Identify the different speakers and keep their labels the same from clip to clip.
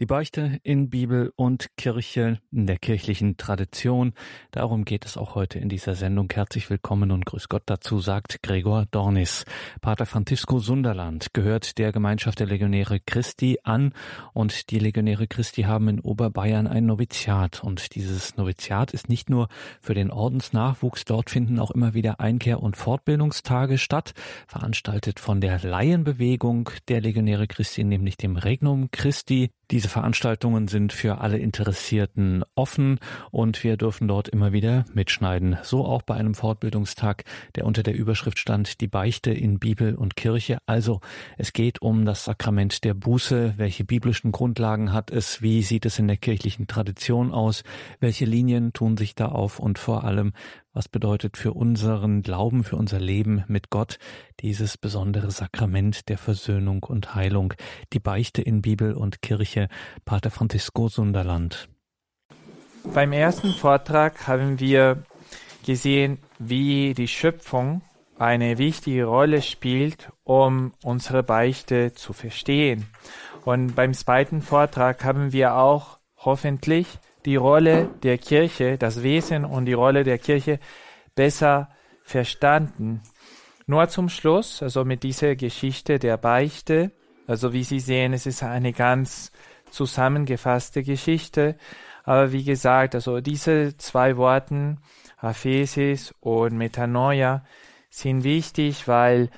Speaker 1: Die Beichte in Bibel und Kirche, in der kirchlichen Tradition. Darum geht es auch heute in dieser Sendung. Herzlich willkommen und grüß Gott dazu, sagt Gregor Dornis. Pater Francisco Sunderland gehört der Gemeinschaft der Legionäre Christi an und die Legionäre Christi haben in Oberbayern ein Noviziat und dieses Noviziat ist nicht nur für den Ordensnachwuchs. Dort finden auch immer wieder Einkehr- und Fortbildungstage statt, veranstaltet von der Laienbewegung der Legionäre Christi, nämlich dem Regnum Christi. Diese Veranstaltungen sind für alle Interessierten offen und wir dürfen dort immer wieder mitschneiden. So auch bei einem Fortbildungstag, der unter der Überschrift stand Die Beichte in Bibel und Kirche. Also es geht um das Sakrament der Buße. Welche biblischen Grundlagen hat es? Wie sieht es in der kirchlichen Tradition aus? Welche Linien tun sich da auf? Und vor allem, was bedeutet für unseren Glauben, für unser Leben mit Gott dieses besondere Sakrament der Versöhnung und Heilung, die Beichte in Bibel und Kirche, Pater Francisco Sunderland.
Speaker 2: Beim ersten Vortrag haben wir gesehen, wie die Schöpfung eine wichtige Rolle spielt, um unsere Beichte zu verstehen. Und beim zweiten Vortrag haben wir auch hoffentlich die Rolle der Kirche, das Wesen und die Rolle der Kirche besser verstanden. Nur zum Schluss, also mit dieser Geschichte der Beichte, also wie Sie sehen, es ist eine ganz zusammengefasste Geschichte, aber wie gesagt, also diese zwei Worten, Aphesis und Metanoia, sind wichtig, weil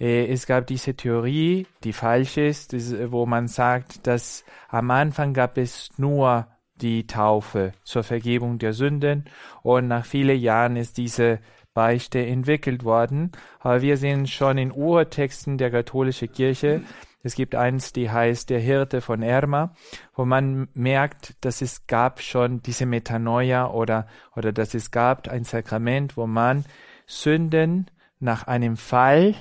Speaker 2: äh, es gab diese Theorie, die falsch ist, wo man sagt, dass am Anfang gab es nur die Taufe zur Vergebung der Sünden und nach vielen Jahren ist diese Beichte entwickelt worden. Aber wir sehen schon in Urtexten der katholischen Kirche, es gibt eins, die heißt Der Hirte von Erma, wo man merkt, dass es gab schon diese Metanoia oder, oder dass es gab ein Sakrament, wo man Sünden nach einem Fall,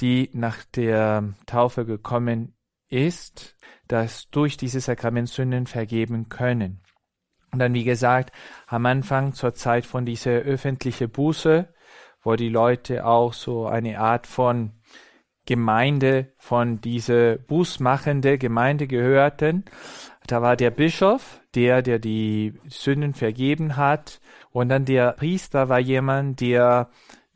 Speaker 2: die nach der Taufe gekommen ist, dass durch dieses Sakrament Sünden vergeben können. Und dann, wie gesagt, am Anfang zur Zeit von dieser öffentlichen Buße, wo die Leute auch so eine Art von Gemeinde, von dieser bußmachende Gemeinde gehörten. Da war der Bischof, der, der die Sünden vergeben hat. Und dann der Priester war jemand, der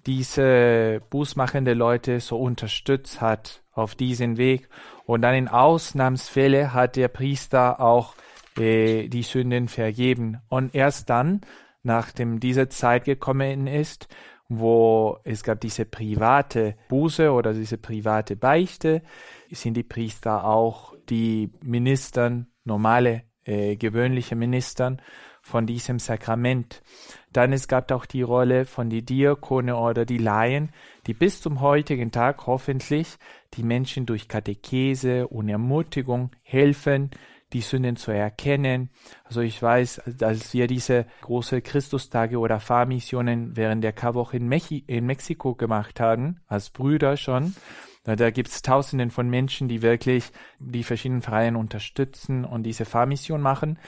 Speaker 2: diese bußmachende Leute so unterstützt hat auf diesen Weg. Und dann in Ausnahmsfälle hat der Priester auch äh, die Sünden vergeben. Und erst dann, nachdem diese Zeit gekommen ist, wo es gab diese private Buße oder diese private Beichte, sind die Priester auch die Ministern, normale, äh, gewöhnliche Ministern von diesem Sakrament. Dann es gab auch die Rolle von die Diakone oder die Laien, die bis zum heutigen Tag hoffentlich die Menschen durch Katechese und Ermutigung helfen, die Sünden zu erkennen. Also ich weiß, als wir diese große Christustage oder Fahrmissionen während der Karwoche in, Mechi in Mexiko gemacht haben, als Brüder schon, da gibt es Tausenden von Menschen, die wirklich die verschiedenen Freien unterstützen und diese Fahrmission machen.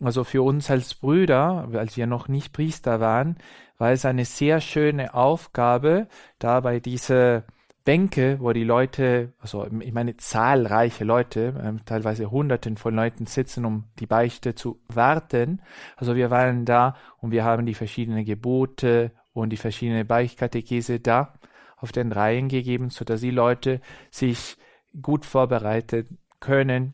Speaker 2: Also für uns als Brüder, als wir noch nicht Priester waren, war es eine sehr schöne Aufgabe, da bei dieser Bänke, wo die Leute, also ich meine zahlreiche Leute, ähm, teilweise Hunderten von Leuten sitzen, um die Beichte zu warten. Also wir waren da und wir haben die verschiedenen Gebote und die verschiedene Beichtkatechese da auf den Reihen gegeben, so dass die Leute sich gut vorbereiten können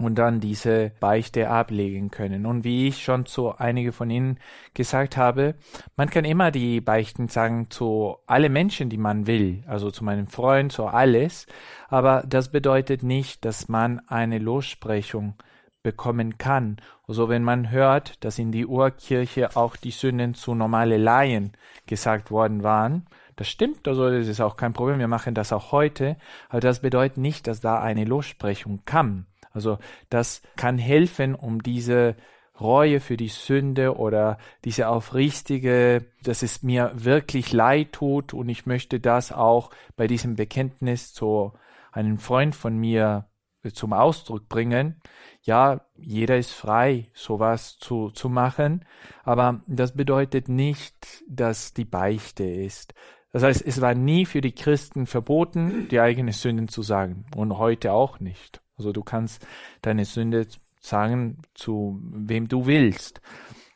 Speaker 2: und dann diese Beichte ablegen können. Und wie ich schon zu einige von Ihnen gesagt habe, man kann immer die Beichten sagen zu alle Menschen, die man will, also zu meinem Freund, zu alles, aber das bedeutet nicht, dass man eine Lossprechung bekommen kann. Also wenn man hört, dass in die Urkirche auch die Sünden zu normale Laien gesagt worden waren, das stimmt, also das ist auch kein Problem, wir machen das auch heute, aber das bedeutet nicht, dass da eine Lossprechung kam. Also das kann helfen, um diese Reue für die Sünde oder diese aufrichtige, dass es mir wirklich leid tut und ich möchte das auch bei diesem Bekenntnis zu einem Freund von mir zum Ausdruck bringen. Ja, jeder ist frei, sowas zu, zu machen, aber das bedeutet nicht, dass die Beichte ist. Das heißt, es war nie für die Christen verboten, die eigenen Sünden zu sagen und heute auch nicht. Also du kannst deine Sünde sagen zu wem du willst.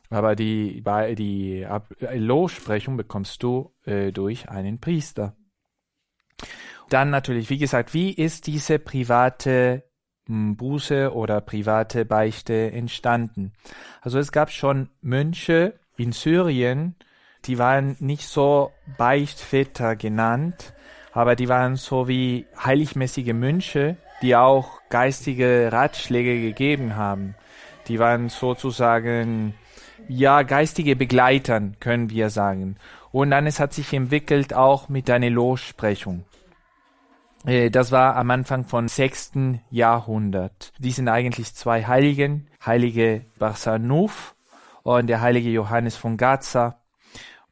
Speaker 2: Aber die, die Lossprechung bekommst du äh, durch einen Priester. Dann natürlich, wie gesagt, wie ist diese private hm, Buße oder private Beichte entstanden? Also es gab schon Mönche in Syrien, die waren nicht so Beichtväter genannt, aber die waren so wie heiligmäßige Mönche, die auch geistige Ratschläge gegeben haben. Die waren sozusagen, ja, geistige Begleitern, können wir sagen. Und dann es hat sich entwickelt auch mit einer Lossprechung. Äh, das war am Anfang von 6. Jahrhundert. Die sind eigentlich zwei Heiligen, heilige Barsanuf und der heilige Johannes von Gaza.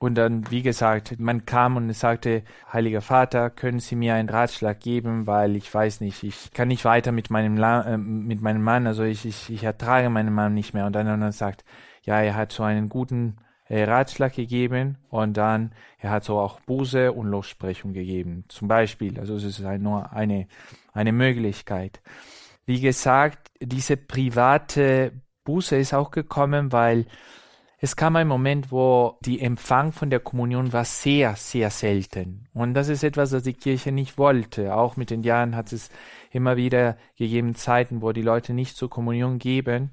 Speaker 2: Und dann, wie gesagt, man kam und sagte, Heiliger Vater, können Sie mir einen Ratschlag geben, weil ich weiß nicht, ich kann nicht weiter mit meinem, La äh, mit meinem Mann, also ich, ich, ich ertrage meinen Mann nicht mehr. Und dann, und dann sagt, ja, er hat so einen guten äh, Ratschlag gegeben und dann, er hat so auch Buße und Lossprechung gegeben. Zum Beispiel, also es ist halt nur eine, eine Möglichkeit. Wie gesagt, diese private Buße ist auch gekommen, weil es kam ein Moment, wo die Empfang von der Kommunion war sehr, sehr selten. Und das ist etwas, das die Kirche nicht wollte. Auch mit den Jahren hat es immer wieder gegeben Zeiten, wo die Leute nicht zur Kommunion geben.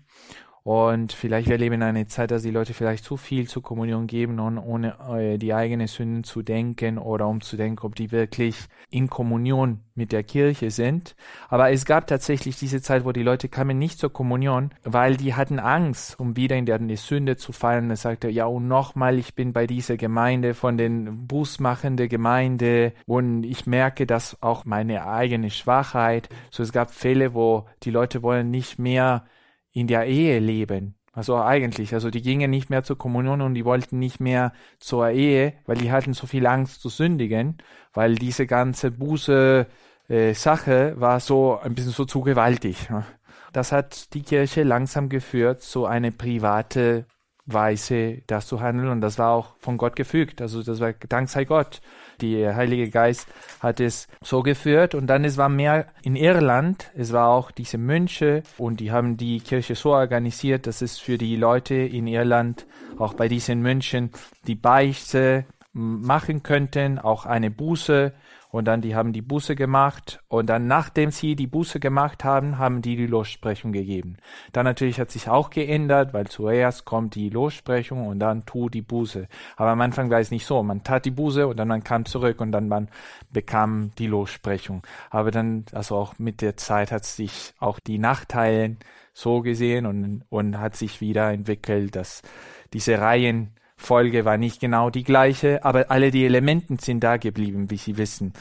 Speaker 2: Und vielleicht wir leben in einer Zeit, dass die Leute vielleicht zu viel zur Kommunion geben, und ohne äh, die eigenen Sünden zu denken oder um zu denken, ob die wirklich in Kommunion mit der Kirche sind. Aber es gab tatsächlich diese Zeit, wo die Leute kamen nicht zur Kommunion, weil die hatten Angst, um wieder in der Sünde zu fallen. Er sagte, ja, und nochmal, ich bin bei dieser Gemeinde von den Bußmachende Gemeinde und ich merke, dass auch meine eigene Schwachheit. So, es gab Fälle, wo die Leute wollen nicht mehr in der Ehe leben. Also eigentlich, also die gingen nicht mehr zur Kommunion und die wollten nicht mehr zur Ehe, weil die hatten so viel Angst zu sündigen, weil diese ganze Buße äh, Sache war so ein bisschen so zu gewaltig. Ne? Das hat die Kirche langsam geführt, so eine private Weise, das zu handeln und das war auch von Gott gefügt. Also das war Dank sei Gott. Der Heilige Geist hat es so geführt. Und dann es war mehr in Irland, es war auch diese Mönche und die haben die Kirche so organisiert, dass es für die Leute in Irland auch bei diesen Mönchen die Beichte machen könnten, auch eine Buße und dann die haben die Buße gemacht und dann nachdem sie die Buße gemacht haben, haben die die Lossprechung gegeben. Dann natürlich hat sich auch geändert, weil zuerst kommt die Lossprechung und dann tu die Buße. Aber am Anfang war es nicht so. Man tat die Buße und dann man kam zurück und dann man bekam die Lossprechung. Aber dann, also auch mit der Zeit hat sich auch die Nachteile so gesehen und, und hat sich wieder entwickelt, dass diese Reihen Folge war nicht genau die gleiche, aber alle die Elementen sind da geblieben, wie Sie wissen.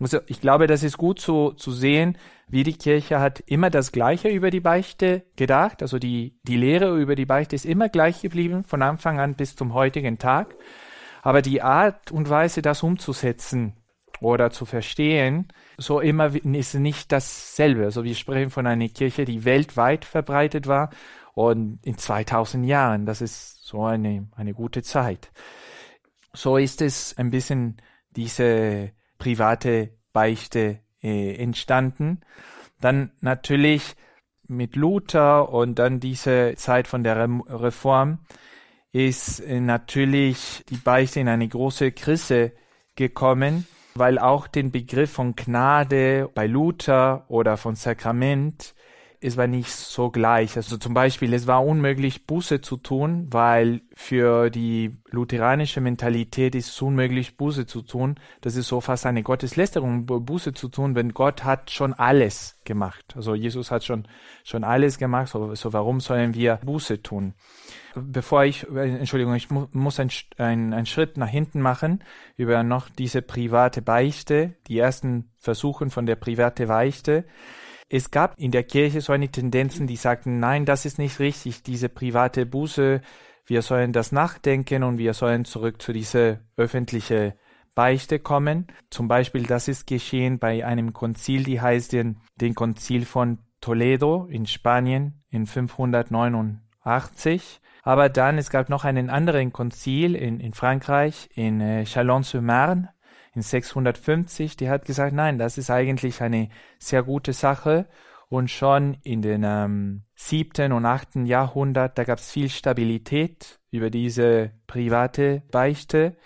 Speaker 2: Also ich glaube, das ist gut zu, zu sehen, wie die Kirche hat immer das Gleiche über die Beichte gedacht. Also die, die Lehre über die Beichte ist immer gleich geblieben, von Anfang an bis zum heutigen Tag. Aber die Art und Weise, das umzusetzen oder zu verstehen, so immer ist nicht dasselbe. Also wir sprechen von einer Kirche, die weltweit verbreitet war und in 2000 Jahren. Das ist so eine, eine gute Zeit. So ist es ein bisschen diese private Beichte äh, entstanden. Dann natürlich mit Luther und dann diese Zeit von der Reform ist äh, natürlich die Beichte in eine große Krise gekommen, weil auch den Begriff von Gnade bei Luther oder von Sakrament es war nicht so gleich. Also zum Beispiel, es war unmöglich, Buße zu tun, weil für die lutheranische Mentalität ist es unmöglich, Buße zu tun. Das ist so fast eine Gotteslästerung, Buße zu tun, wenn Gott hat schon alles gemacht. Also Jesus hat schon, schon alles gemacht, so, so warum sollen wir Buße tun? Bevor ich, Entschuldigung, ich mu muss einen ein Schritt nach hinten machen über noch diese private Beichte, die ersten Versuchen von der private Beichte. Es gab in der Kirche so eine Tendenzen, die sagten, nein, das ist nicht richtig, diese private Buße, wir sollen das nachdenken und wir sollen zurück zu dieser öffentliche Beichte kommen. Zum Beispiel, das ist geschehen bei einem Konzil, die heißt den, den Konzil von Toledo in Spanien in 589. Aber dann, es gab noch einen anderen Konzil in, in Frankreich, in äh, Chalon-sur-Marne, in 650, die hat gesagt, nein, das ist eigentlich eine sehr gute Sache Und schon in den ähm, siebten und achten Jahrhundert, da gab es viel Stabilität über diese private Beichte.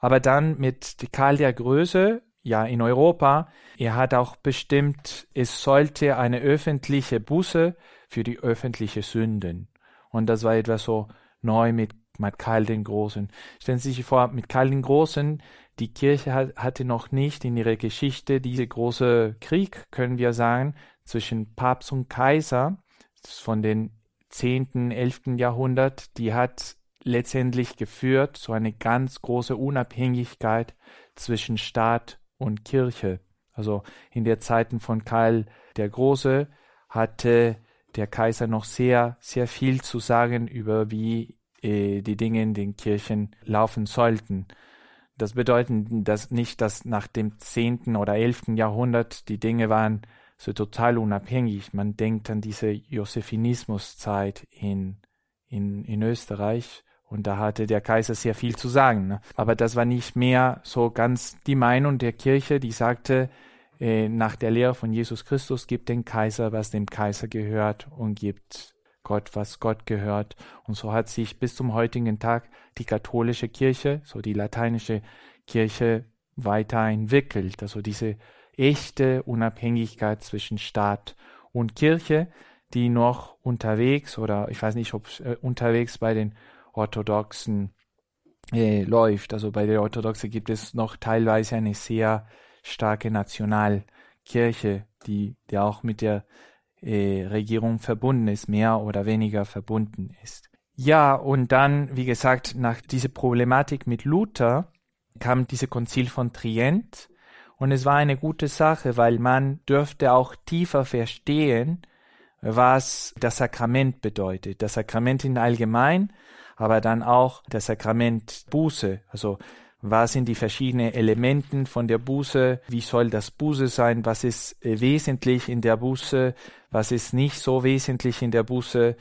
Speaker 2: Aber dann mit Karl der Größe, ja in Europa, er hat auch bestimmt, es sollte eine öffentliche Buße für die öffentliche Sünden. Und das war etwas so neu mit, mit Karl den Großen. Stellen Sie sich vor, mit Karl den Großen, die Kirche hat, hatte noch nicht in ihrer Geschichte diese große Krieg, können wir sagen, zwischen Papst und Kaiser von den 10., 11. Jahrhundert, die hat letztendlich geführt zu eine ganz große Unabhängigkeit zwischen Staat und Kirche. Also in der Zeiten von Karl der Große hatte der Kaiser noch sehr, sehr viel zu sagen über wie äh, die Dinge in den Kirchen laufen sollten. Das bedeutet dass nicht, dass nach dem zehnten oder elften Jahrhundert die Dinge waren so total unabhängig. Man denkt an diese Josephinismuszeit in, in, in Österreich und da hatte der Kaiser sehr viel zu sagen. Ne? Aber das war nicht mehr so ganz die Meinung der Kirche, die sagte, äh, nach der Lehre von Jesus Christus gibt den Kaiser, was dem Kaiser gehört und gibt Gott, was Gott gehört. Und so hat sich bis zum heutigen Tag die katholische Kirche, so die lateinische Kirche, weiterentwickelt. Also diese echte Unabhängigkeit zwischen Staat und Kirche, die noch unterwegs oder ich weiß nicht, ob äh, unterwegs bei den Orthodoxen äh, läuft. Also bei den Orthodoxen gibt es noch teilweise eine sehr starke Nationalkirche, die, die auch mit der äh, Regierung verbunden ist, mehr oder weniger verbunden ist. Ja, und dann, wie gesagt, nach dieser Problematik mit Luther kam diese Konzil von Trient und es war eine gute Sache, weil man dürfte auch tiefer verstehen, was das Sakrament bedeutet. Das Sakrament in allgemein, aber dann auch das Sakrament Buße, also was sind die verschiedenen Elementen von der Buße, wie soll das Buße sein, was ist äh, wesentlich in der Buße, was ist nicht so wesentlich in der Buße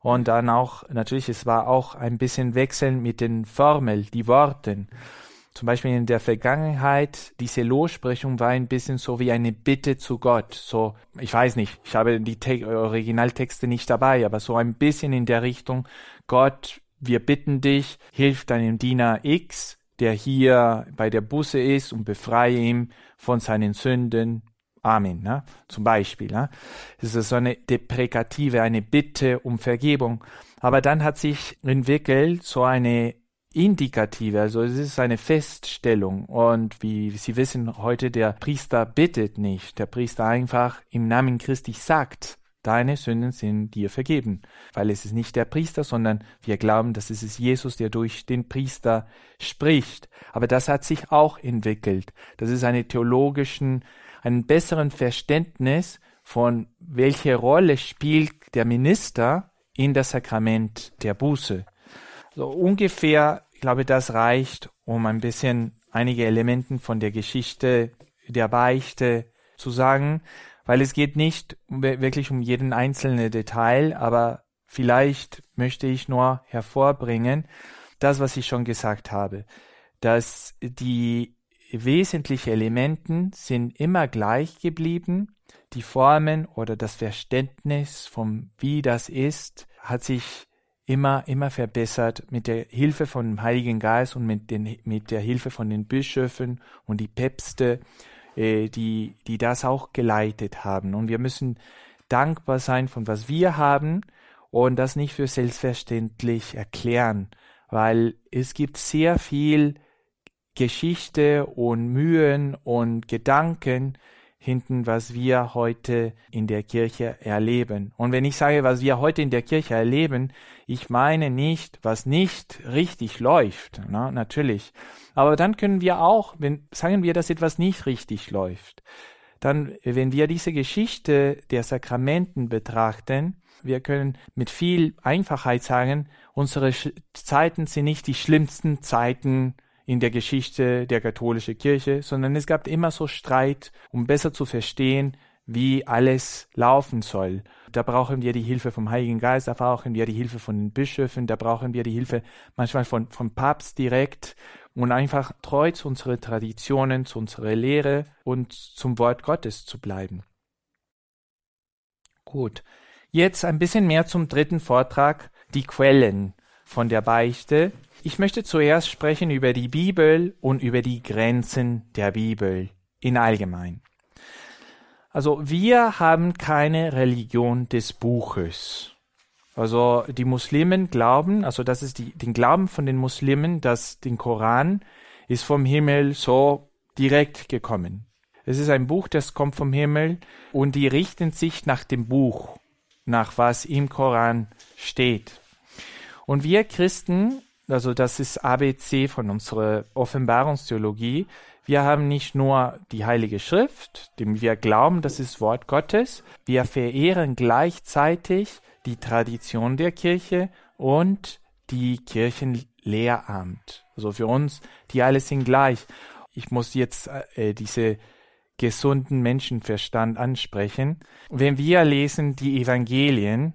Speaker 2: und dann auch, natürlich, es war auch ein bisschen Wechseln mit den Formeln, die Worten. Zum Beispiel in der Vergangenheit, diese Lossprechung war ein bisschen so wie eine Bitte zu Gott. So, ich weiß nicht, ich habe die Te Originaltexte nicht dabei, aber so ein bisschen in der Richtung, Gott, wir bitten dich, hilf deinem Diener X, der hier bei der Busse ist und befreie ihn von seinen Sünden. Amen. Ne? Zum Beispiel. Ne? Das ist so eine deprekative, eine Bitte um Vergebung. Aber dann hat sich entwickelt so eine indikative, also es ist eine Feststellung. Und wie Sie wissen, heute der Priester bittet nicht. Der Priester einfach im Namen Christi sagt, Deine Sünden sind dir vergeben, weil es ist nicht der Priester, sondern wir glauben, dass es ist Jesus, der durch den Priester spricht. Aber das hat sich auch entwickelt. Das ist eine theologischen, einen besseren Verständnis von welche Rolle spielt der Minister in das Sakrament der Buße. So ungefähr, ich glaube, das reicht, um ein bisschen einige Elementen von der Geschichte der Beichte zu sagen weil es geht nicht wirklich um jeden einzelnen Detail, aber vielleicht möchte ich nur hervorbringen, das, was ich schon gesagt habe, dass die wesentlichen Elementen sind immer gleich geblieben, die Formen oder das Verständnis von wie das ist, hat sich immer, immer verbessert mit der Hilfe von dem Heiligen Geist und mit, den, mit der Hilfe von den Bischöfen und die Päpste äh, die, die das auch geleitet haben. Und wir müssen dankbar sein von was wir haben und das nicht für selbstverständlich erklären, weil es gibt sehr viel Geschichte und Mühen und Gedanken, hinten, was wir heute in der Kirche erleben. Und wenn ich sage, was wir heute in der Kirche erleben, ich meine nicht, was nicht richtig läuft, na, natürlich. Aber dann können wir auch, wenn sagen wir, dass etwas nicht richtig läuft, dann, wenn wir diese Geschichte der Sakramenten betrachten, wir können mit viel Einfachheit sagen, unsere Zeiten sind nicht die schlimmsten Zeiten in der Geschichte der katholischen Kirche, sondern es gab immer so Streit, um besser zu verstehen, wie alles laufen soll. Da brauchen wir die Hilfe vom Heiligen Geist, da brauchen wir die Hilfe von den Bischöfen, da brauchen wir die Hilfe manchmal von, vom Papst direkt und einfach treu zu unseren Traditionen, zu unserer Lehre und zum Wort Gottes zu bleiben. Gut. Jetzt ein bisschen mehr zum dritten Vortrag, die Quellen von der Beichte. Ich möchte zuerst sprechen über die Bibel und über die Grenzen der Bibel in allgemein. Also wir haben keine Religion des Buches. Also die Muslimen glauben, also das ist die, den Glauben von den Muslimen, dass den Koran ist vom Himmel so direkt gekommen. Es ist ein Buch, das kommt vom Himmel und die richten sich nach dem Buch, nach was im Koran steht. Und wir Christen, also das ist ABC von unserer Offenbarungstheologie, wir haben nicht nur die Heilige Schrift, dem wir glauben, das ist Wort Gottes, wir verehren gleichzeitig die Tradition der Kirche und die Kirchenlehramt. Also für uns, die alle sind gleich. Ich muss jetzt äh, diese gesunden Menschenverstand ansprechen. Wenn wir lesen die Evangelien,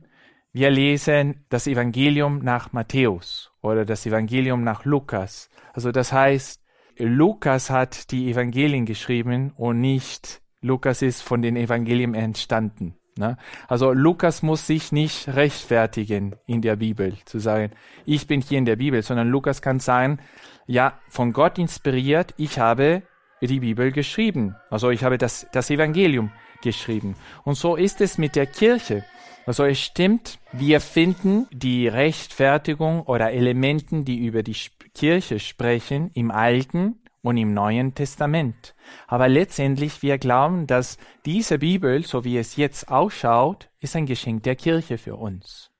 Speaker 2: wir lesen das Evangelium nach Matthäus oder das Evangelium nach Lukas. Also das heißt, Lukas hat die Evangelien geschrieben und nicht Lukas ist von den Evangelien entstanden. Ne? Also Lukas muss sich nicht rechtfertigen in der Bibel, zu sagen, ich bin hier in der Bibel, sondern Lukas kann sagen, ja, von Gott inspiriert, ich habe die Bibel geschrieben. Also ich habe das, das Evangelium geschrieben. Und so ist es mit der Kirche. Also es stimmt, wir finden die Rechtfertigung oder Elementen, die über die Kirche sprechen, im Alten und im Neuen Testament. Aber letztendlich wir glauben, dass diese Bibel, so wie es jetzt ausschaut, ist ein Geschenk der Kirche für uns.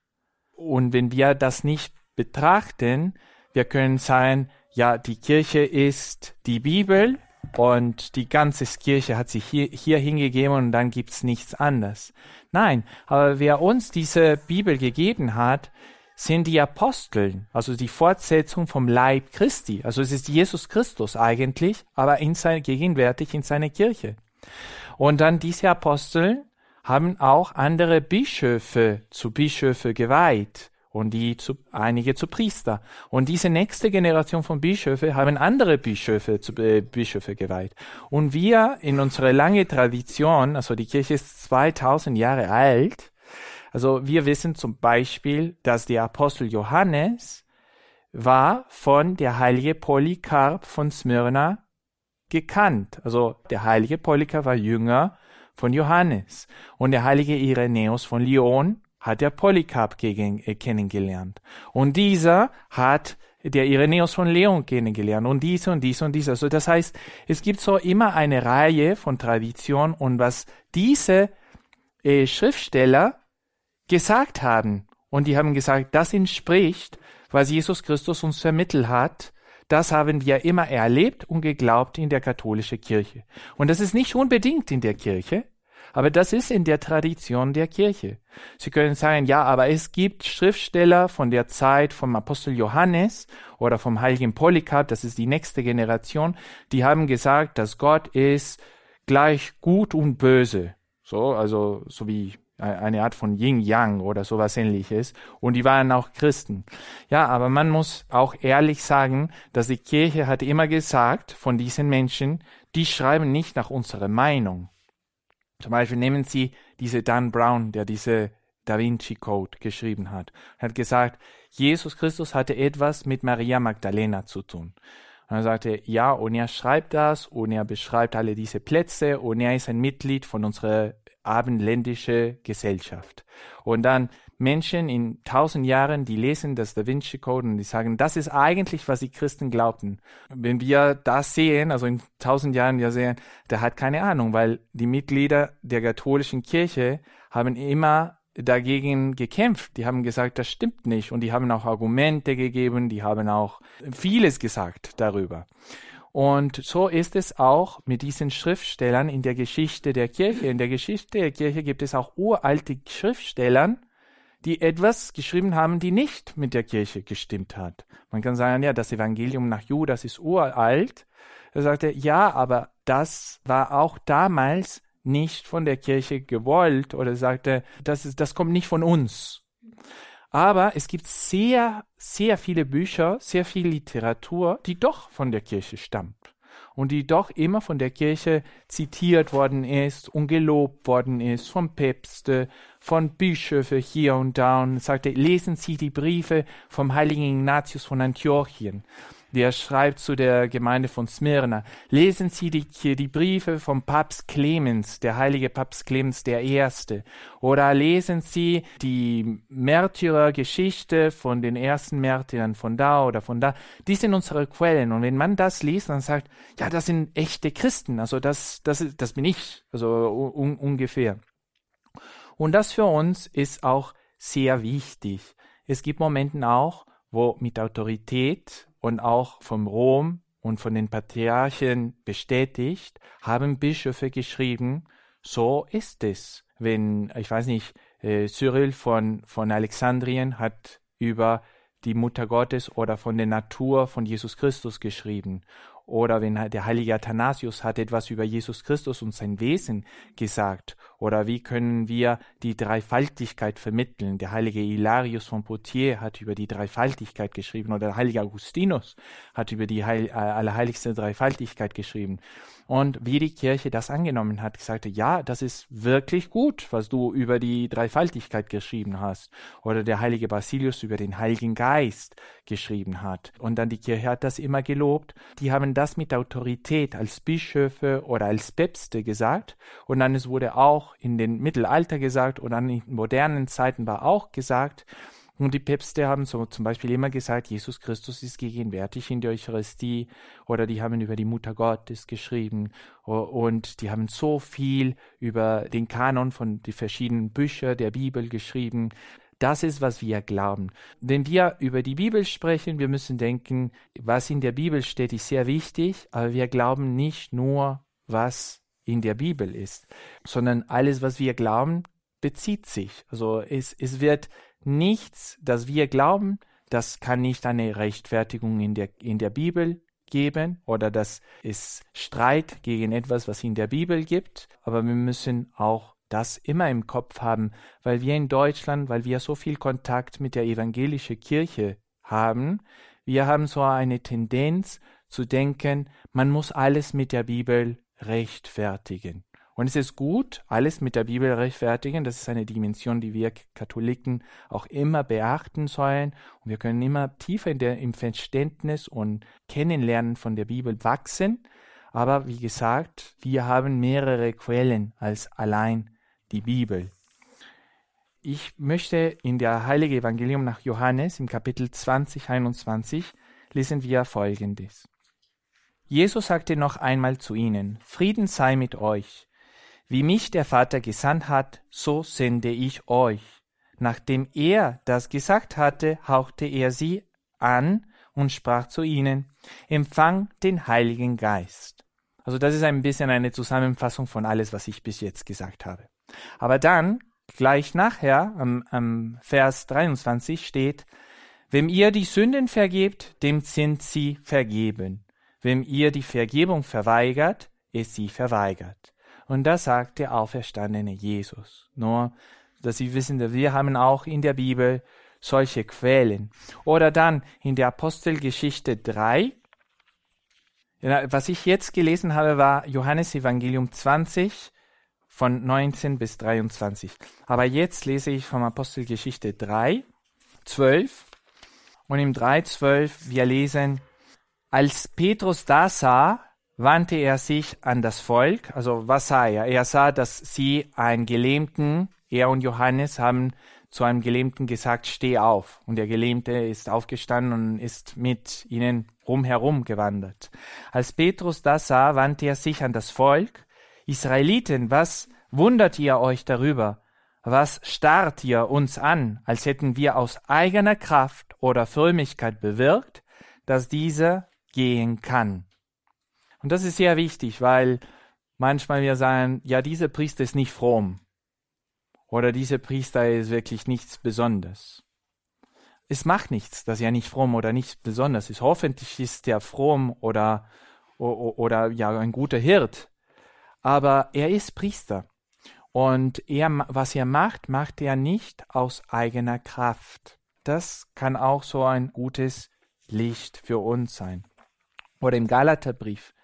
Speaker 2: Und wenn wir das nicht betrachten, wir können sagen, ja, die Kirche ist die Bibel und die ganze Kirche hat sich hier, hier hingegeben und dann gibt's nichts anderes. Nein, aber wer uns diese Bibel gegeben hat, sind die Aposteln, also die Fortsetzung vom Leib Christi. Also es ist Jesus Christus eigentlich, aber in sein, gegenwärtig in seiner Kirche. Und dann diese Aposteln haben auch andere Bischöfe zu Bischöfe geweiht und die zu, einige zu Priester. Und diese nächste Generation von Bischöfe haben andere Bischöfe zu äh, Bischöfe geweiht. Und wir in unserer lange Tradition, also die Kirche ist 2000 Jahre alt, also wir wissen zum Beispiel, dass der Apostel Johannes war von der heilige Polycarp von Smyrna gekannt. Also der heilige Polycarp war Jünger von Johannes und der heilige Irenäus von Lyon hat der Polycarp gegen, äh, kennengelernt. Und dieser hat der Irenäus von Leon kennengelernt und diese und diese und diese. Also das heißt, es gibt so immer eine Reihe von Traditionen und was diese äh, Schriftsteller gesagt haben und die haben gesagt, das entspricht, was Jesus Christus uns vermittelt hat, das haben wir immer erlebt und geglaubt in der katholischen Kirche. Und das ist nicht unbedingt in der Kirche, aber das ist in der Tradition der Kirche. Sie können sagen, ja, aber es gibt Schriftsteller von der Zeit vom Apostel Johannes oder vom heiligen Polycarp, das ist die nächste Generation, die haben gesagt, dass Gott ist gleich gut und böse. So, also, so wie eine Art von Yin-Yang oder sowas ähnliches. Und die waren auch Christen. Ja, aber man muss auch ehrlich sagen, dass die Kirche hat immer gesagt von diesen Menschen, die schreiben nicht nach unserer Meinung. Zum Beispiel nehmen Sie diese Dan Brown, der diese Da Vinci Code geschrieben hat, hat gesagt, Jesus Christus hatte etwas mit Maria Magdalena zu tun. Und er sagte, ja, und er schreibt das, und er beschreibt alle diese Plätze, und er ist ein Mitglied von unserer abendländischen Gesellschaft. Und dann Menschen in tausend Jahren, die lesen das Da Vinci Code und die sagen, das ist eigentlich, was die Christen glaubten. Wenn wir das sehen, also in tausend Jahren wir sehen, der hat keine Ahnung, weil die Mitglieder der katholischen Kirche haben immer dagegen gekämpft. Die haben gesagt, das stimmt nicht. Und die haben auch Argumente gegeben, die haben auch vieles gesagt darüber. Und so ist es auch mit diesen Schriftstellern in der Geschichte der Kirche. In der Geschichte der Kirche gibt es auch uralte Schriftstellern, die etwas geschrieben haben, die nicht mit der Kirche gestimmt hat. Man kann sagen, ja, das Evangelium nach Judas ist uralt. Er sagte, ja, aber das war auch damals nicht von der Kirche gewollt oder sagte, das ist, das kommt nicht von uns. Aber es gibt sehr, sehr viele Bücher, sehr viel Literatur, die doch von der Kirche stammt. Und die doch immer von der Kirche zitiert worden ist und gelobt worden ist, von Päpste, von Bischöfe hier und da. Und sagte, lesen Sie die Briefe vom heiligen Ignatius von Antiochien der schreibt zu der Gemeinde von Smyrna, lesen Sie die, die Briefe vom Papst Clemens, der heilige Papst Clemens der Erste, oder lesen Sie die Märtyrergeschichte von den ersten Märtyrern von da oder von da. Die sind unsere Quellen. Und wenn man das liest, dann sagt, ja, das sind echte Christen. Also das, das, das bin ich, also un, ungefähr. Und das für uns ist auch sehr wichtig. Es gibt Momenten auch, wo mit Autorität und auch vom Rom und von den Patriarchen bestätigt, haben Bischöfe geschrieben, so ist es. Wenn, ich weiß nicht, äh, Cyril von, von Alexandrien hat über die Mutter Gottes oder von der Natur von Jesus Christus geschrieben oder wenn der heilige Athanasius hat etwas über Jesus Christus und sein Wesen gesagt. Oder wie können wir die Dreifaltigkeit vermitteln? Der heilige Hilarius von Poitiers hat über die Dreifaltigkeit geschrieben. Oder der heilige Augustinus hat über die Heil äh, allerheiligste Dreifaltigkeit geschrieben. Und wie die Kirche das angenommen hat, gesagt, ja, das ist wirklich gut, was du über die Dreifaltigkeit geschrieben hast. Oder der heilige Basilius über den Heiligen Geist geschrieben hat. Und dann die Kirche hat das immer gelobt. Die haben das mit Autorität als Bischöfe oder als Päpste gesagt. Und dann es wurde auch in den Mittelalter gesagt und dann in modernen Zeiten war auch gesagt, und die Päpste haben so zum Beispiel immer gesagt, Jesus Christus ist gegenwärtig in der Eucharistie oder die haben über die Mutter Gottes geschrieben und die haben so viel über den Kanon von den verschiedenen Büchern der Bibel geschrieben. Das ist, was wir glauben. Wenn wir über die Bibel sprechen, wir müssen denken, was in der Bibel steht, ist sehr wichtig, aber wir glauben nicht nur, was in der Bibel ist, sondern alles, was wir glauben, bezieht sich. Also es, es wird nichts, das wir glauben, das kann nicht eine Rechtfertigung in der, in der Bibel geben oder das ist Streit gegen etwas, was in der Bibel gibt, aber wir müssen auch das immer im Kopf haben, weil wir in Deutschland, weil wir so viel Kontakt mit der evangelischen Kirche haben, wir haben so eine Tendenz zu denken, man muss alles mit der Bibel rechtfertigen. Und es ist gut, alles mit der Bibel rechtfertigen. Das ist eine Dimension, die wir Katholiken auch immer beachten sollen. Und wir können immer tiefer in der, im Verständnis und Kennenlernen von der Bibel wachsen. Aber wie gesagt, wir haben mehrere Quellen als allein die Bibel. Ich möchte in der Heilige Evangelium nach Johannes im Kapitel 20, 21 lesen wir folgendes. Jesus sagte noch einmal zu ihnen, Frieden sei mit euch. Wie mich der Vater gesandt hat, so sende ich euch. Nachdem er das gesagt hatte, hauchte er sie an und sprach zu ihnen, Empfang den Heiligen Geist. Also das ist ein bisschen eine Zusammenfassung von alles, was ich bis jetzt gesagt habe. Aber dann, gleich nachher, am, am Vers 23 steht, Wem ihr die Sünden vergebt, dem sind sie vergeben. Wem ihr die Vergebung verweigert, ist sie verweigert. Und das sagt der auferstandene Jesus. Nur, dass Sie wissen, wir haben auch in der Bibel solche Quellen. Oder dann in der Apostelgeschichte 3. Was ich jetzt gelesen habe, war Johannes Evangelium 20 von 19 bis 23. Aber jetzt lese ich vom Apostelgeschichte 3, 12. Und im 3, 12 wir lesen, als Petrus da sah, wandte er sich an das Volk. Also was sah er? Er sah, dass sie einen Gelähmten, er und Johannes haben zu einem Gelähmten gesagt, steh auf. Und der Gelähmte ist aufgestanden und ist mit ihnen rumherum gewandert. Als Petrus das sah, wandte er sich an das Volk. Israeliten, was wundert ihr euch darüber? Was starrt ihr uns an, als hätten wir aus eigener Kraft oder Frömmigkeit bewirkt, dass dieser gehen kann? Und das ist sehr wichtig, weil manchmal wir sagen, ja, dieser Priester ist nicht fromm. Oder dieser Priester ist wirklich nichts Besonderes. Es macht nichts, dass er nicht fromm oder nichts Besonderes ist. Hoffentlich ist er fromm oder, oder, oder ja, ein guter Hirt. Aber er ist Priester. Und er, was er macht, macht er nicht aus eigener Kraft. Das kann auch so ein gutes Licht für uns sein. Oder im Galaterbrief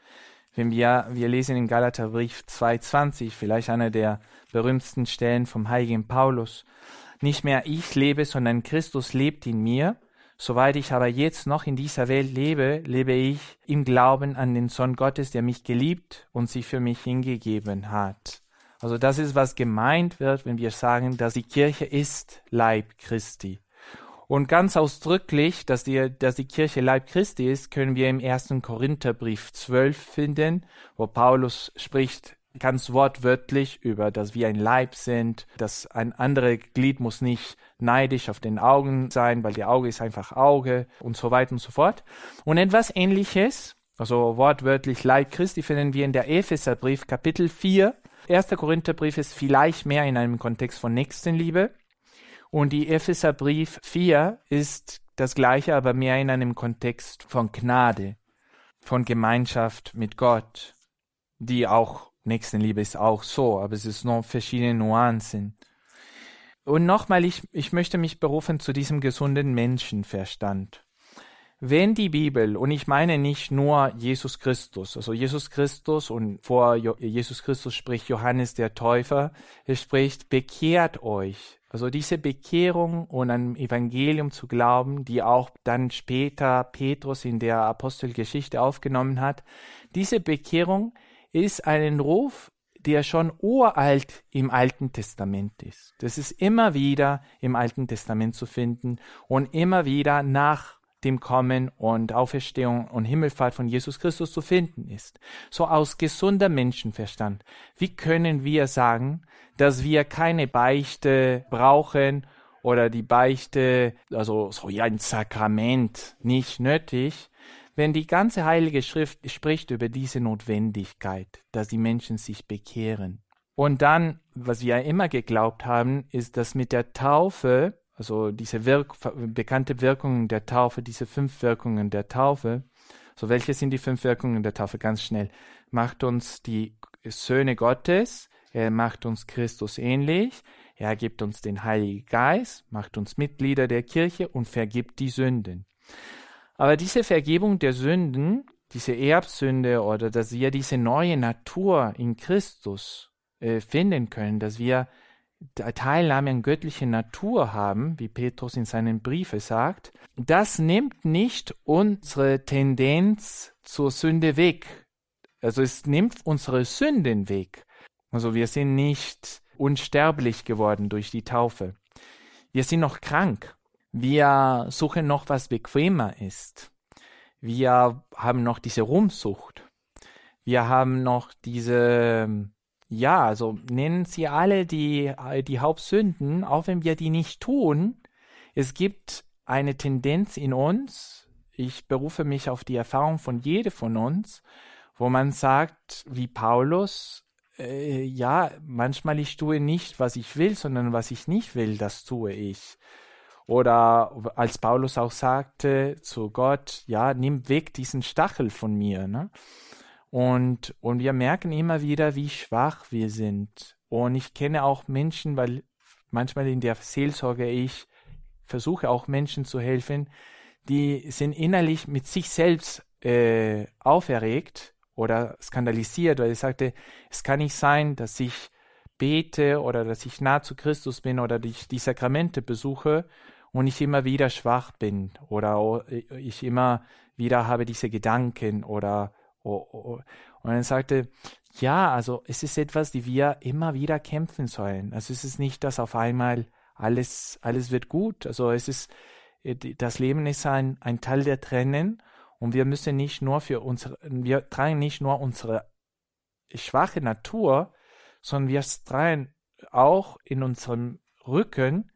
Speaker 2: Wenn wir, wir lesen in Galaterbrief 2,20, vielleicht einer der berühmtesten Stellen vom heiligen Paulus. Nicht mehr ich lebe, sondern Christus lebt in mir. Soweit ich aber jetzt noch in dieser Welt lebe, lebe ich im Glauben an den Sohn Gottes, der mich geliebt und sich für mich hingegeben hat. Also das ist, was gemeint wird, wenn wir sagen, dass die Kirche ist Leib Christi. Und ganz ausdrücklich, dass die, dass die Kirche Leib Christi ist, können wir im ersten Korintherbrief 12 finden, wo Paulus spricht ganz wortwörtlich über, dass wir ein Leib sind, dass ein anderes Glied muss nicht neidisch auf den Augen sein, weil die Auge ist einfach Auge und so weiter und so fort. Und etwas ähnliches, also wortwörtlich Leib Christi, finden wir in der Epheserbrief Kapitel 4. Erster Korintherbrief ist vielleicht mehr in einem Kontext von Nächstenliebe. Und die Epheserbrief 4 ist das gleiche, aber mehr in einem Kontext von Gnade, von Gemeinschaft mit Gott, die auch Nächstenliebe ist auch so, aber es ist noch verschiedene Nuancen. Und nochmal, ich, ich möchte mich berufen zu diesem gesunden Menschenverstand. Wenn die Bibel, und ich meine nicht nur Jesus Christus, also Jesus Christus und vor Jesus Christus spricht Johannes der Täufer, er spricht, bekehrt euch, also diese Bekehrung und an Evangelium zu glauben, die auch dann später Petrus in der Apostelgeschichte aufgenommen hat, diese Bekehrung ist ein Ruf, der schon uralt im Alten Testament ist. Das ist immer wieder im Alten Testament zu finden und immer wieder nach dem Kommen und Auferstehung und Himmelfahrt von Jesus Christus zu finden ist. So aus gesunder Menschenverstand. Wie können wir sagen, dass wir keine Beichte brauchen oder die Beichte, also so ja ein Sakrament nicht nötig, wenn die ganze Heilige Schrift spricht über diese Notwendigkeit, dass die Menschen sich bekehren. Und dann, was wir ja immer geglaubt haben, ist, dass mit der Taufe also diese Wirk bekannte Wirkungen der Taufe, diese fünf Wirkungen der Taufe. So, welche sind die fünf Wirkungen der Taufe? Ganz schnell. Macht uns die Söhne Gottes, er macht uns Christus ähnlich, er gibt uns den Heiligen Geist, macht uns Mitglieder der Kirche und vergibt die Sünden. Aber diese Vergebung der Sünden, diese Erbsünde oder dass wir diese neue Natur in Christus äh, finden können, dass wir Teilnahme an göttlicher Natur haben, wie Petrus in seinen Briefe sagt, das nimmt nicht unsere Tendenz zur Sünde weg. Also es nimmt unsere Sünden weg. Also wir sind nicht unsterblich geworden durch die Taufe. Wir sind noch krank. Wir suchen noch, was bequemer ist. Wir haben noch diese Rumsucht. Wir haben noch diese ja, also nennen Sie alle die, die Hauptsünden, auch wenn wir die nicht tun. Es gibt eine Tendenz in uns, ich berufe mich auf die Erfahrung von jedem von uns, wo man sagt, wie Paulus, äh, ja, manchmal ich tue nicht, was ich will, sondern was ich nicht will, das tue ich. Oder als Paulus auch sagte zu Gott, ja, nimm weg diesen Stachel von mir. Ne? Und, und wir merken immer wieder, wie schwach wir sind. Und ich kenne auch Menschen, weil manchmal in der Seelsorge ich versuche auch Menschen zu helfen, die sind innerlich mit sich selbst äh, auferregt oder skandalisiert, weil ich sagte, es kann nicht sein, dass ich bete oder dass ich nah zu Christus bin oder ich die Sakramente besuche und ich immer wieder schwach bin oder ich immer wieder habe diese Gedanken oder Und er sagte, ja, also es ist etwas, die wir immer wieder kämpfen sollen. Also es ist nicht, dass auf einmal alles, alles wird gut. Also es ist, äh, das Leben ist ein, ein Teil der Tränen und wir müssen nicht nur für unsere, wir tragen nicht nur unsere schwache Natur, sondern wir tragen auch in unserem Rücken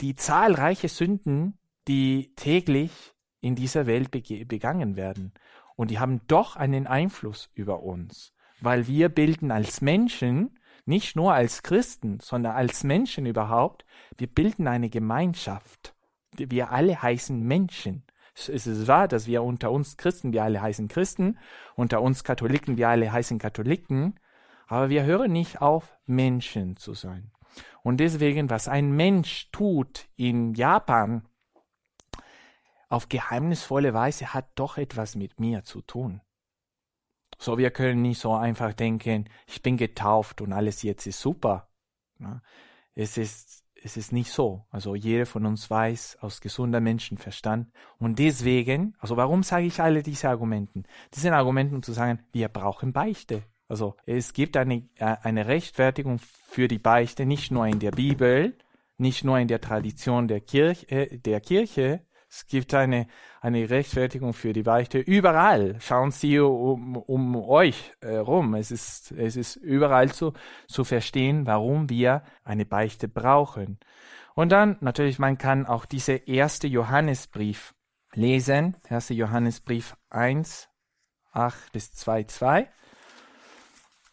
Speaker 2: die zahlreiche Sünden, die täglich in dieser Welt begangen werden. Und die haben doch einen Einfluss über uns, weil wir bilden als Menschen, nicht nur als Christen, sondern als Menschen überhaupt, wir bilden eine Gemeinschaft. Wir alle heißen Menschen. Es ist wahr, dass wir unter uns Christen, wir alle heißen Christen, unter uns Katholiken, wir alle heißen Katholiken, aber wir hören nicht auf, Menschen zu sein. Und deswegen, was ein Mensch tut in Japan, auf geheimnisvolle Weise hat doch etwas mit mir zu tun. So, wir können nicht so einfach denken, ich bin getauft und alles jetzt ist super. Es ist, es ist nicht so. Also jeder von uns weiß aus gesunder Menschenverstand. Und deswegen, also warum sage ich alle diese Argumenten? Das sind Argumenten, um zu sagen, wir brauchen Beichte. Also es gibt eine, äh, eine Rechtfertigung für die Beichte, nicht nur in der Bibel, nicht nur in der Tradition der Kirche, äh, der Kirche es gibt eine, eine Rechtfertigung für die Beichte überall. Schauen Sie um, um euch herum. Es ist, es ist überall zu, zu verstehen, warum wir eine Beichte brauchen. Und dann, natürlich, man kann auch diese erste Johannesbrief lesen. Erste Johannesbrief 1, 8 bis 2, 2.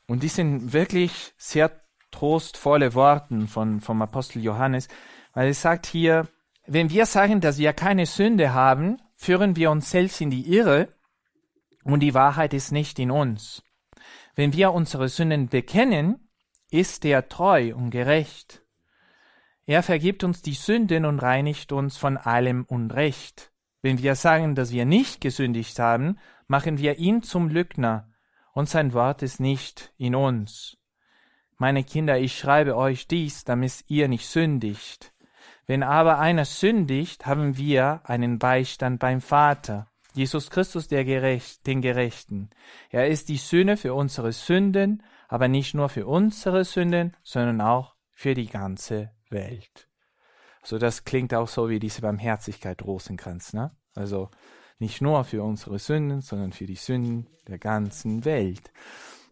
Speaker 2: Und die sind wirklich sehr trostvolle Worte von, vom Apostel Johannes, weil es sagt hier, wenn wir sagen, dass wir keine Sünde haben, führen wir uns selbst in die Irre und die Wahrheit ist nicht in uns. Wenn wir unsere Sünden bekennen, ist er treu und gerecht. Er vergibt uns die Sünden und reinigt uns von allem Unrecht. Wenn wir sagen, dass wir nicht gesündigt haben, machen wir ihn zum Lügner, und sein Wort ist nicht in uns. Meine Kinder, ich schreibe euch dies, damit ihr nicht sündigt. Wenn aber einer sündigt, haben wir einen Beistand beim Vater, Jesus Christus der Gerecht, den Gerechten. Er ist die Sühne für unsere Sünden, aber nicht nur für unsere Sünden, sondern auch für die ganze Welt. So, das klingt auch so wie diese Barmherzigkeit Rosenkranz, ne? Also nicht nur für unsere Sünden, sondern für die Sünden der ganzen Welt.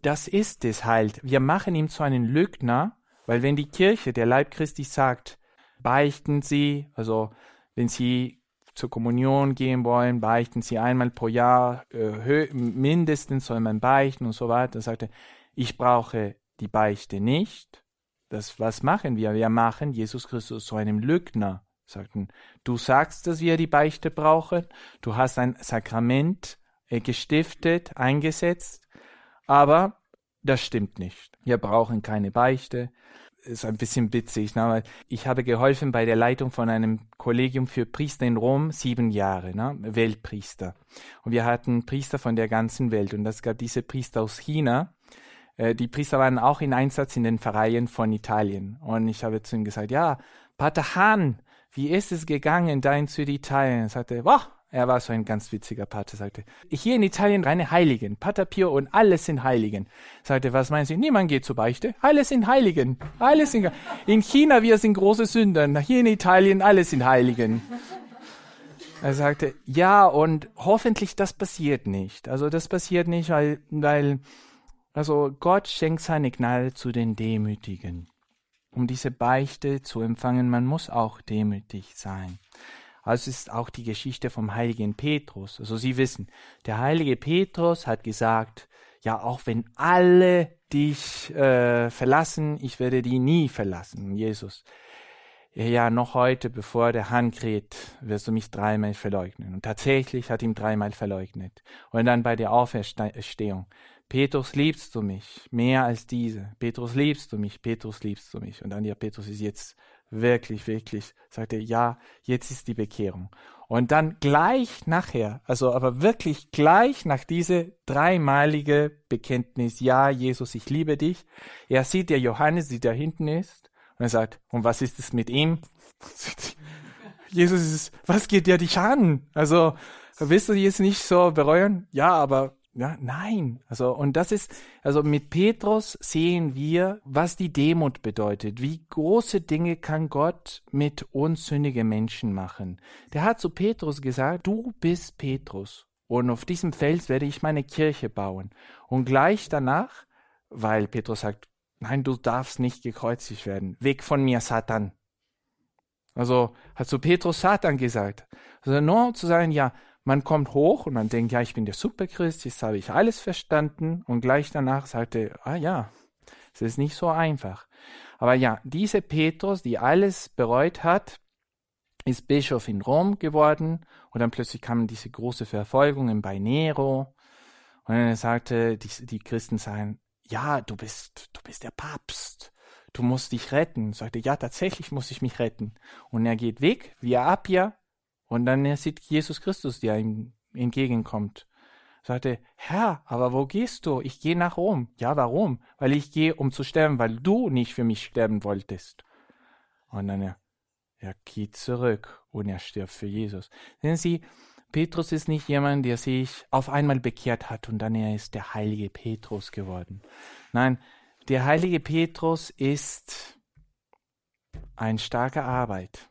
Speaker 2: Das ist es halt. Wir machen ihm zu einem Lügner, weil wenn die Kirche, der Leib Christi sagt, beichten Sie, also wenn Sie zur Kommunion gehen wollen, beichten Sie einmal pro Jahr, äh, mindestens soll man beichten und so weiter. Er, ich brauche die Beichte nicht. Das, was machen wir? Wir machen Jesus Christus zu einem Lügner. Sagten, du sagst, dass wir die Beichte brauchen, du hast ein Sakrament äh, gestiftet, eingesetzt, aber das stimmt nicht. Wir brauchen keine Beichte ist ein bisschen witzig. Ne? Ich habe geholfen bei der Leitung von einem Kollegium für Priester in Rom sieben Jahre, ne? Weltpriester. Und wir hatten Priester von der ganzen Welt. Und es gab diese Priester aus China. Äh, die Priester waren auch in Einsatz in den Pfarreien von Italien. Und ich habe zu ihm gesagt, ja, Pater Hahn, wie ist es gegangen da in Süditalien? Er sagte, boah, er war so ein ganz witziger Pater, sagte, hier in Italien reine Heiligen, Pater Pio und alles sind Heiligen. Sagte, was meinen Sie? Niemand geht zur Beichte. Alles sind Heiligen. Alles sind, in China, wir sind große Sünder. Hier in Italien, alles sind Heiligen. Er sagte, ja, und hoffentlich das passiert nicht. Also das passiert nicht, weil, weil, also Gott schenkt seine Gnade zu den Demütigen. Um diese Beichte zu empfangen, man muss auch demütig sein. Also ist auch die Geschichte vom heiligen Petrus. Also Sie wissen, der heilige Petrus hat gesagt, ja, auch wenn alle dich äh, verlassen, ich werde die nie verlassen, Jesus. Ja, noch heute, bevor der Hahn kräht, wirst du mich dreimal verleugnen. Und tatsächlich hat ihn dreimal verleugnet. Und dann bei der Auferstehung. Petrus liebst du mich mehr als diese. Petrus liebst du mich, Petrus liebst du mich. Und dann ja, Petrus ist jetzt wirklich, wirklich, sagt er, ja, jetzt ist die Bekehrung. Und dann gleich nachher, also aber wirklich gleich nach diese dreimalige Bekenntnis, ja, Jesus, ich liebe dich, er sieht der Johannes, die da hinten ist, und er sagt, und was ist es mit ihm? Jesus ist, was geht dir dich an? Also, willst du jetzt nicht so bereuen? Ja, aber ja, nein. Also, und das ist, also mit Petrus sehen wir, was die Demut bedeutet. Wie große Dinge kann Gott mit unzündigen Menschen machen. Der hat zu Petrus gesagt, du bist Petrus. Und auf diesem Fels werde ich meine Kirche bauen. Und gleich danach, weil Petrus sagt, nein, du darfst nicht gekreuzigt werden. Weg von mir, Satan. Also hat zu Petrus Satan gesagt. Also nur zu sagen, ja, man kommt hoch und man denkt, ja, ich bin der Superchrist, jetzt habe ich alles verstanden und gleich danach sagte, ah ja, es ist nicht so einfach. Aber ja, diese Petrus, die alles bereut hat, ist Bischof in Rom geworden und dann plötzlich kam diese große Verfolgung bei Nero und dann sagte, die, die Christen sagen, ja, du bist, du bist der Papst, du musst dich retten. Sagte, ja, tatsächlich muss ich mich retten. Und er geht weg, via Appia, und dann sieht Jesus Christus, der ihm entgegenkommt. Sagte, Herr, aber wo gehst du? Ich gehe nach Rom. Ja, warum? Weil ich gehe, um zu sterben, weil du nicht für mich sterben wolltest. Und dann er, er geht zurück und er stirbt für Jesus. Sehen Sie, Petrus ist nicht jemand, der sich auf einmal bekehrt hat und dann er ist der heilige Petrus geworden. Nein, der heilige Petrus ist eine starke Arbeit.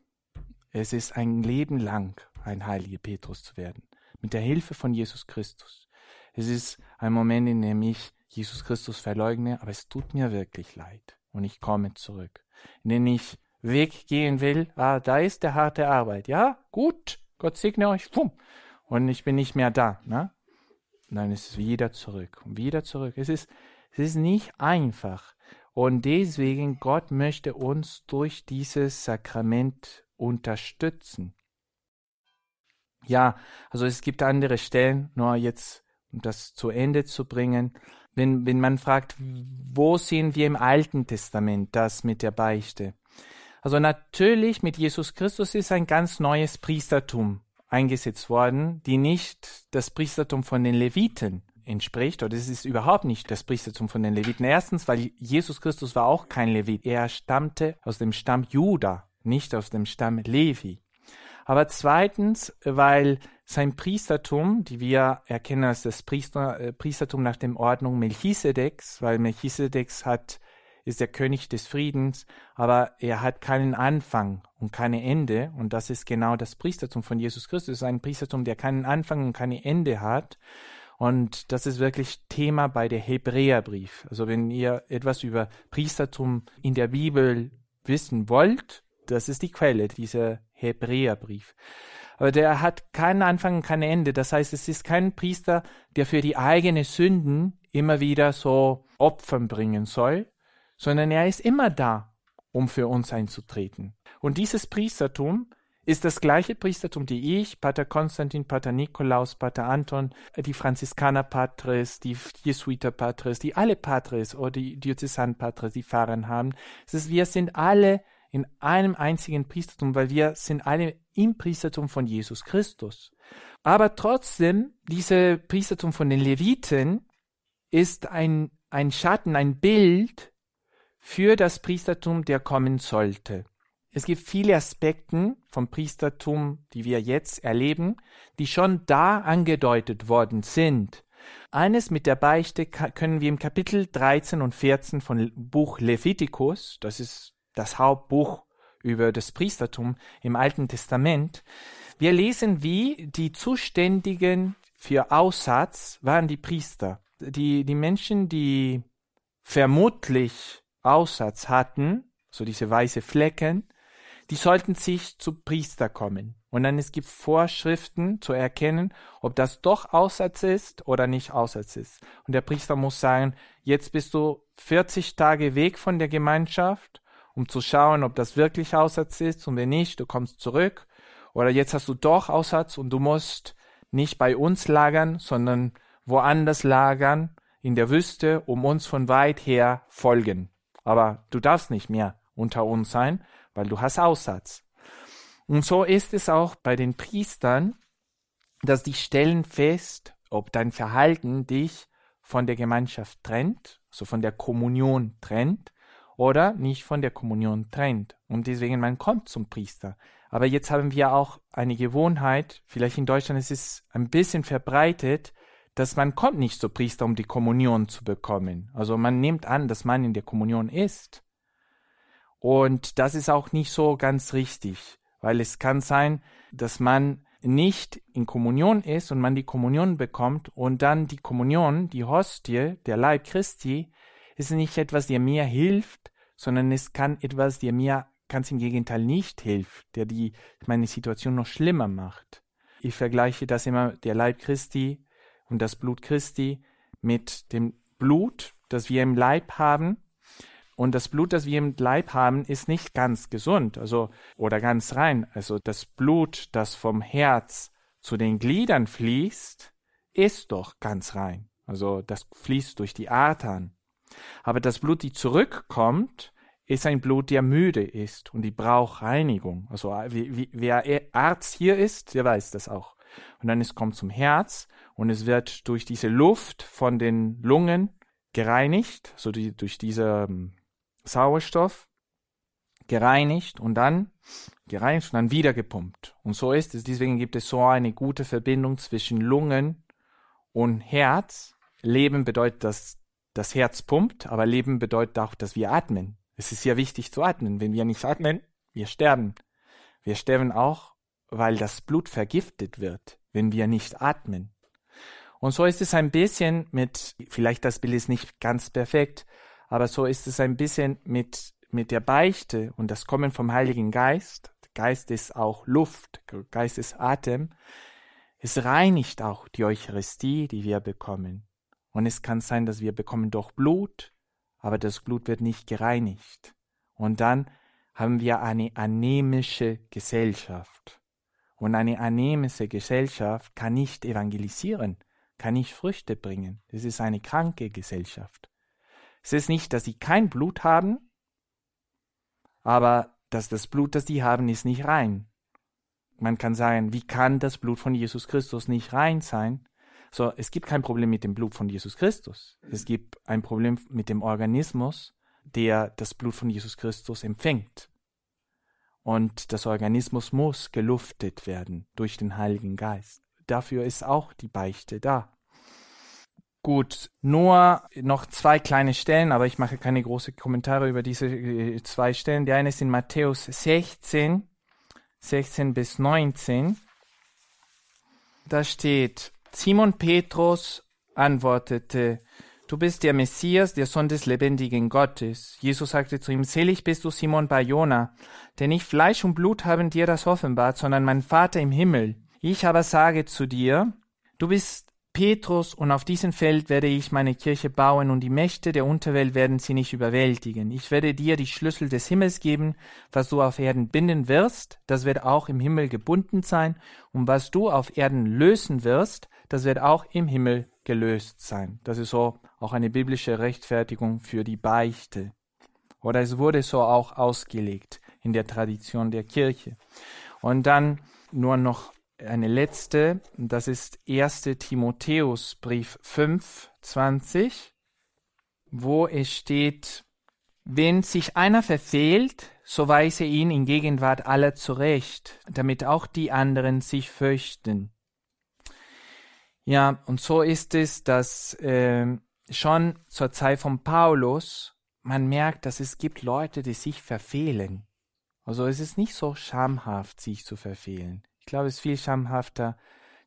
Speaker 2: Es ist ein Leben lang, ein heiliger Petrus zu werden, mit der Hilfe von Jesus Christus. Es ist ein Moment, in dem ich Jesus Christus verleugne, aber es tut mir wirklich leid und ich komme zurück. In dem ich weggehen will, ah, da ist der harte Arbeit. Ja, gut, Gott segne euch, pum, und ich bin nicht mehr da. Ne? Nein, es ist wieder zurück und wieder zurück. Es ist, es ist nicht einfach. Und deswegen, Gott möchte uns durch dieses Sakrament unterstützen. Ja, also es gibt andere Stellen, nur jetzt, um das zu Ende zu bringen. Wenn, wenn man fragt, wo sehen wir im Alten Testament das mit der Beichte? Also natürlich mit Jesus Christus ist ein ganz neues Priestertum eingesetzt worden, die nicht das Priestertum von den Leviten entspricht, oder es ist überhaupt nicht das Priestertum von den Leviten. Erstens, weil Jesus Christus war auch kein Levit. Er stammte aus dem Stamm Juda, nicht aus dem Stamm Levi. Aber zweitens, weil sein Priestertum, die wir erkennen als das Priester, äh, Priestertum nach dem Ordnung Melchisedeks, weil Melchisedeks hat ist der König des Friedens, aber er hat keinen Anfang und keine Ende. Und das ist genau das Priestertum von Jesus Christus. ein Priestertum, der keinen Anfang und keine Ende hat. Und das ist wirklich Thema bei der Hebräerbrief. Also wenn ihr etwas über Priestertum in der Bibel wissen wollt, das ist die Quelle, dieser Hebräerbrief. Aber der hat keinen Anfang und kein Ende. Das heißt, es ist kein Priester, der für die eigenen Sünden immer wieder so Opfern bringen soll, sondern er ist immer da, um für uns einzutreten. Und dieses Priestertum ist das gleiche Priestertum, die ich, Pater Konstantin, Pater Nikolaus, Pater Anton, die Franziskaner Patres, die Jesuiter Patres, die alle Patres oder die Diözesan Patres, die Pfarrer haben. Es ist, wir sind alle in einem einzigen Priestertum, weil wir sind alle im Priestertum von Jesus Christus. Aber trotzdem, diese Priestertum von den Leviten ist ein, ein Schatten, ein Bild für das Priestertum, der kommen sollte. Es gibt viele Aspekte vom Priestertum, die wir jetzt erleben, die schon da angedeutet worden sind. Eines mit der Beichte können wir im Kapitel 13 und 14 von Buch Leviticus, das ist das Hauptbuch über das Priestertum im Alten Testament, wir lesen, wie die Zuständigen für Aussatz waren die Priester. Die, die Menschen, die vermutlich Aussatz hatten, so diese weiße Flecken, die sollten sich zu Priester kommen. Und dann es gibt Vorschriften zu erkennen, ob das doch Aussatz ist oder nicht Aussatz ist. Und der Priester muss sagen, jetzt bist du 40 Tage weg von der Gemeinschaft, um zu schauen, ob das wirklich Aussatz ist. Und wenn nicht, du kommst zurück. Oder jetzt hast du doch Aussatz und du musst nicht bei uns lagern, sondern woanders lagern, in der Wüste, um uns von weit her folgen aber du darfst nicht mehr unter uns sein, weil du hast Aussatz. Und so ist es auch bei den Priestern, dass die stellen fest, ob dein Verhalten dich von der Gemeinschaft trennt, so von der Kommunion trennt, oder nicht von der Kommunion trennt. Und deswegen man kommt zum Priester. Aber jetzt haben wir auch eine Gewohnheit, vielleicht in Deutschland ist es ein bisschen verbreitet, dass man kommt nicht zu Priester, um die Kommunion zu bekommen. Also man nimmt an, dass man in der Kommunion ist. Und das ist auch nicht so ganz richtig, weil es kann sein, dass man nicht in Kommunion ist und man die Kommunion bekommt und dann die Kommunion, die Hostie, der Leib Christi, ist nicht etwas, der mir hilft, sondern es kann etwas, der mir ganz im Gegenteil nicht hilft, der die meine Situation noch schlimmer macht. Ich vergleiche das immer, der Leib Christi und das Blut Christi mit dem Blut, das wir im Leib haben. Und das Blut, das wir im Leib haben, ist nicht ganz gesund, also oder ganz rein. Also das Blut, das vom Herz zu den Gliedern fließt, ist doch ganz rein. Also das fließt durch die Adern. Aber das Blut, die zurückkommt, ist ein Blut, der müde ist und die braucht Reinigung. Also wie, wie, wer Arzt hier ist, der weiß das auch. Und dann es kommt zum Herz und es wird durch diese Luft von den Lungen gereinigt, so die, durch diesen Sauerstoff gereinigt und dann gereinigt und dann wieder gepumpt. Und so ist es. Deswegen gibt es so eine gute Verbindung zwischen Lungen und Herz. Leben bedeutet, dass das Herz pumpt, aber Leben bedeutet auch, dass wir atmen. Es ist sehr wichtig zu atmen. Wenn wir nicht atmen, wir sterben. Wir sterben auch, weil das Blut vergiftet wird, wenn wir nicht atmen. Und so ist es ein bisschen mit, vielleicht das Bild ist nicht ganz perfekt, aber so ist es ein bisschen mit, mit der Beichte und das Kommen vom Heiligen Geist. Geist ist auch Luft, Geist ist Atem. Es reinigt auch die Eucharistie, die wir bekommen. Und es kann sein, dass wir bekommen doch Blut, aber das Blut wird nicht gereinigt. Und dann haben wir eine anämische Gesellschaft. Und eine anämische Gesellschaft kann nicht evangelisieren kann nicht Früchte bringen. Das ist eine kranke Gesellschaft. Es ist nicht, dass sie kein Blut haben, aber dass das Blut, das sie haben, ist nicht rein. Man kann sagen, wie kann das Blut von Jesus Christus nicht rein sein? So, es gibt kein Problem mit dem Blut von Jesus Christus. Es gibt ein Problem mit dem Organismus, der das Blut von Jesus Christus empfängt. Und das Organismus muss geluftet werden durch den Heiligen Geist dafür ist auch die Beichte da. Gut, nur noch zwei kleine Stellen, aber ich mache keine großen Kommentare über diese äh, zwei Stellen. Der eine ist in Matthäus 16, 16 bis 19. Da steht, Simon Petrus antwortete, Du bist der Messias, der Sohn des lebendigen Gottes. Jesus sagte zu ihm, Selig bist du, Simon Barjona, denn nicht Fleisch und Blut haben dir das offenbart, sondern mein Vater im Himmel. Ich aber sage zu dir, du bist Petrus, und auf diesem Feld werde ich meine Kirche bauen, und die Mächte der Unterwelt werden sie nicht überwältigen. Ich werde dir die Schlüssel des Himmels geben, was du auf Erden binden wirst, das wird auch im Himmel gebunden sein, und was du auf Erden lösen wirst, das wird auch im Himmel gelöst sein. Das ist so auch eine biblische Rechtfertigung für die Beichte. Oder es wurde so auch ausgelegt in der Tradition der Kirche. Und dann nur noch eine letzte, das ist 1. Timotheusbrief 5, 20, wo es steht, wenn sich einer verfehlt, so weise ihn in Gegenwart aller zurecht, damit auch die anderen sich fürchten. Ja, und so ist es, dass äh, schon zur Zeit von Paulus man merkt, dass es gibt Leute, die sich verfehlen. Also es ist nicht so schamhaft, sich zu verfehlen. Ich glaube, es ist viel schamhafter,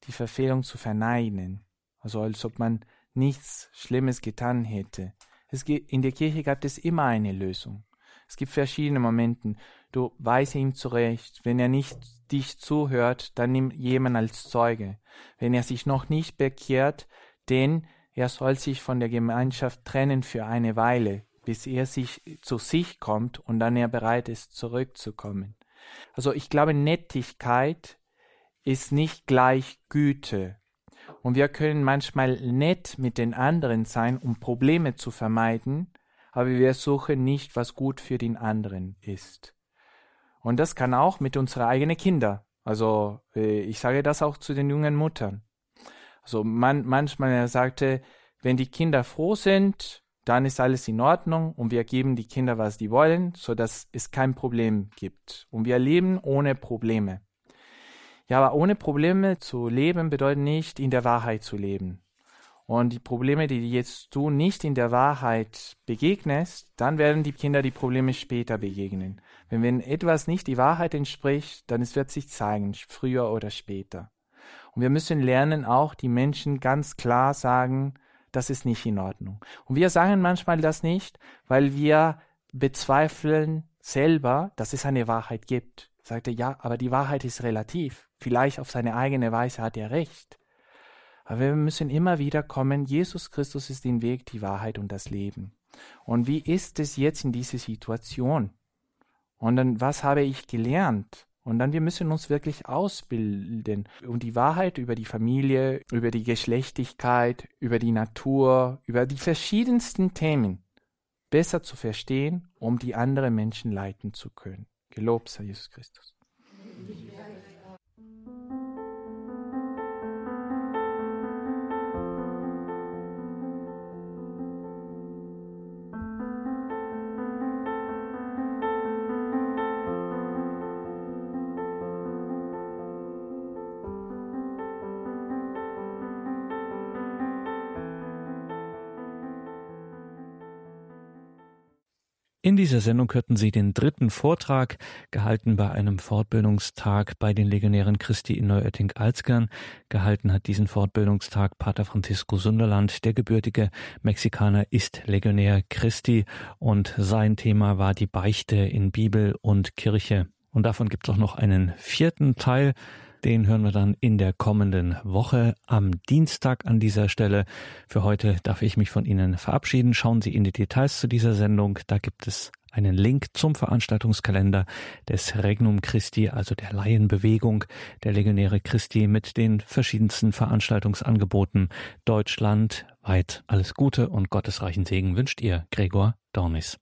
Speaker 2: die Verfehlung zu verneinen, also als ob man nichts Schlimmes getan hätte. Es in der Kirche gab es immer eine Lösung. Es gibt verschiedene Momente. Du weise ihm zurecht. Wenn er nicht dich zuhört, dann nimm jemand als Zeuge. Wenn er sich noch nicht bekehrt, denn er soll sich von der Gemeinschaft trennen für eine Weile, bis er sich zu sich kommt und dann er bereit ist, zurückzukommen. Also ich glaube, Nettigkeit ist nicht gleich Güte. Und wir können manchmal nett mit den anderen sein, um Probleme zu vermeiden, aber wir suchen nicht, was gut für den anderen ist. Und das kann auch mit unseren eigenen Kindern. Also äh, ich sage das auch zu den jungen Muttern. Also man, manchmal er sagte, wenn die Kinder froh sind, dann ist alles in Ordnung und wir geben die Kinder, was die wollen, so dass es kein Problem gibt. Und wir leben ohne Probleme. Ja, aber ohne Probleme zu leben bedeutet nicht, in der Wahrheit zu leben. Und die Probleme, die jetzt du nicht in der Wahrheit begegnest, dann werden die Kinder die Probleme später begegnen. Wenn, wenn etwas nicht die Wahrheit entspricht, dann es wird sich zeigen, früher oder später. Und wir müssen lernen, auch die Menschen ganz klar sagen, das ist nicht in Ordnung. Und wir sagen manchmal das nicht, weil wir bezweifeln selber, dass es eine Wahrheit gibt. Sagte, ja, aber die Wahrheit ist relativ. Vielleicht auf seine eigene Weise hat er recht. Aber wir müssen immer wieder kommen, Jesus Christus ist den Weg, die Wahrheit und das Leben. Und wie ist es jetzt in dieser Situation? Und dann, was habe ich gelernt? Und dann, wir müssen uns wirklich ausbilden und die Wahrheit über die Familie, über die Geschlechtigkeit, über die Natur, über die verschiedensten Themen besser zu verstehen, um die anderen Menschen leiten zu können. Gelobt sei Jesus Christus.
Speaker 1: Dieser Sendung hörten Sie den dritten Vortrag, gehalten bei einem Fortbildungstag bei den Legionären Christi in Neuötting-Alzgern. Gehalten hat diesen Fortbildungstag Pater Francisco Sunderland. Der gebürtige Mexikaner ist Legionär Christi und sein Thema war die Beichte in Bibel und Kirche. Und davon gibt es auch noch einen vierten Teil. Den hören wir dann in der kommenden Woche am Dienstag an dieser Stelle. Für heute darf ich mich von Ihnen verabschieden. Schauen Sie in die Details zu dieser Sendung. Da gibt es einen Link zum Veranstaltungskalender des Regnum Christi, also der Laienbewegung der Legionäre Christi mit den verschiedensten Veranstaltungsangeboten deutschlandweit. Alles Gute und gottesreichen Segen wünscht ihr Gregor Dornis.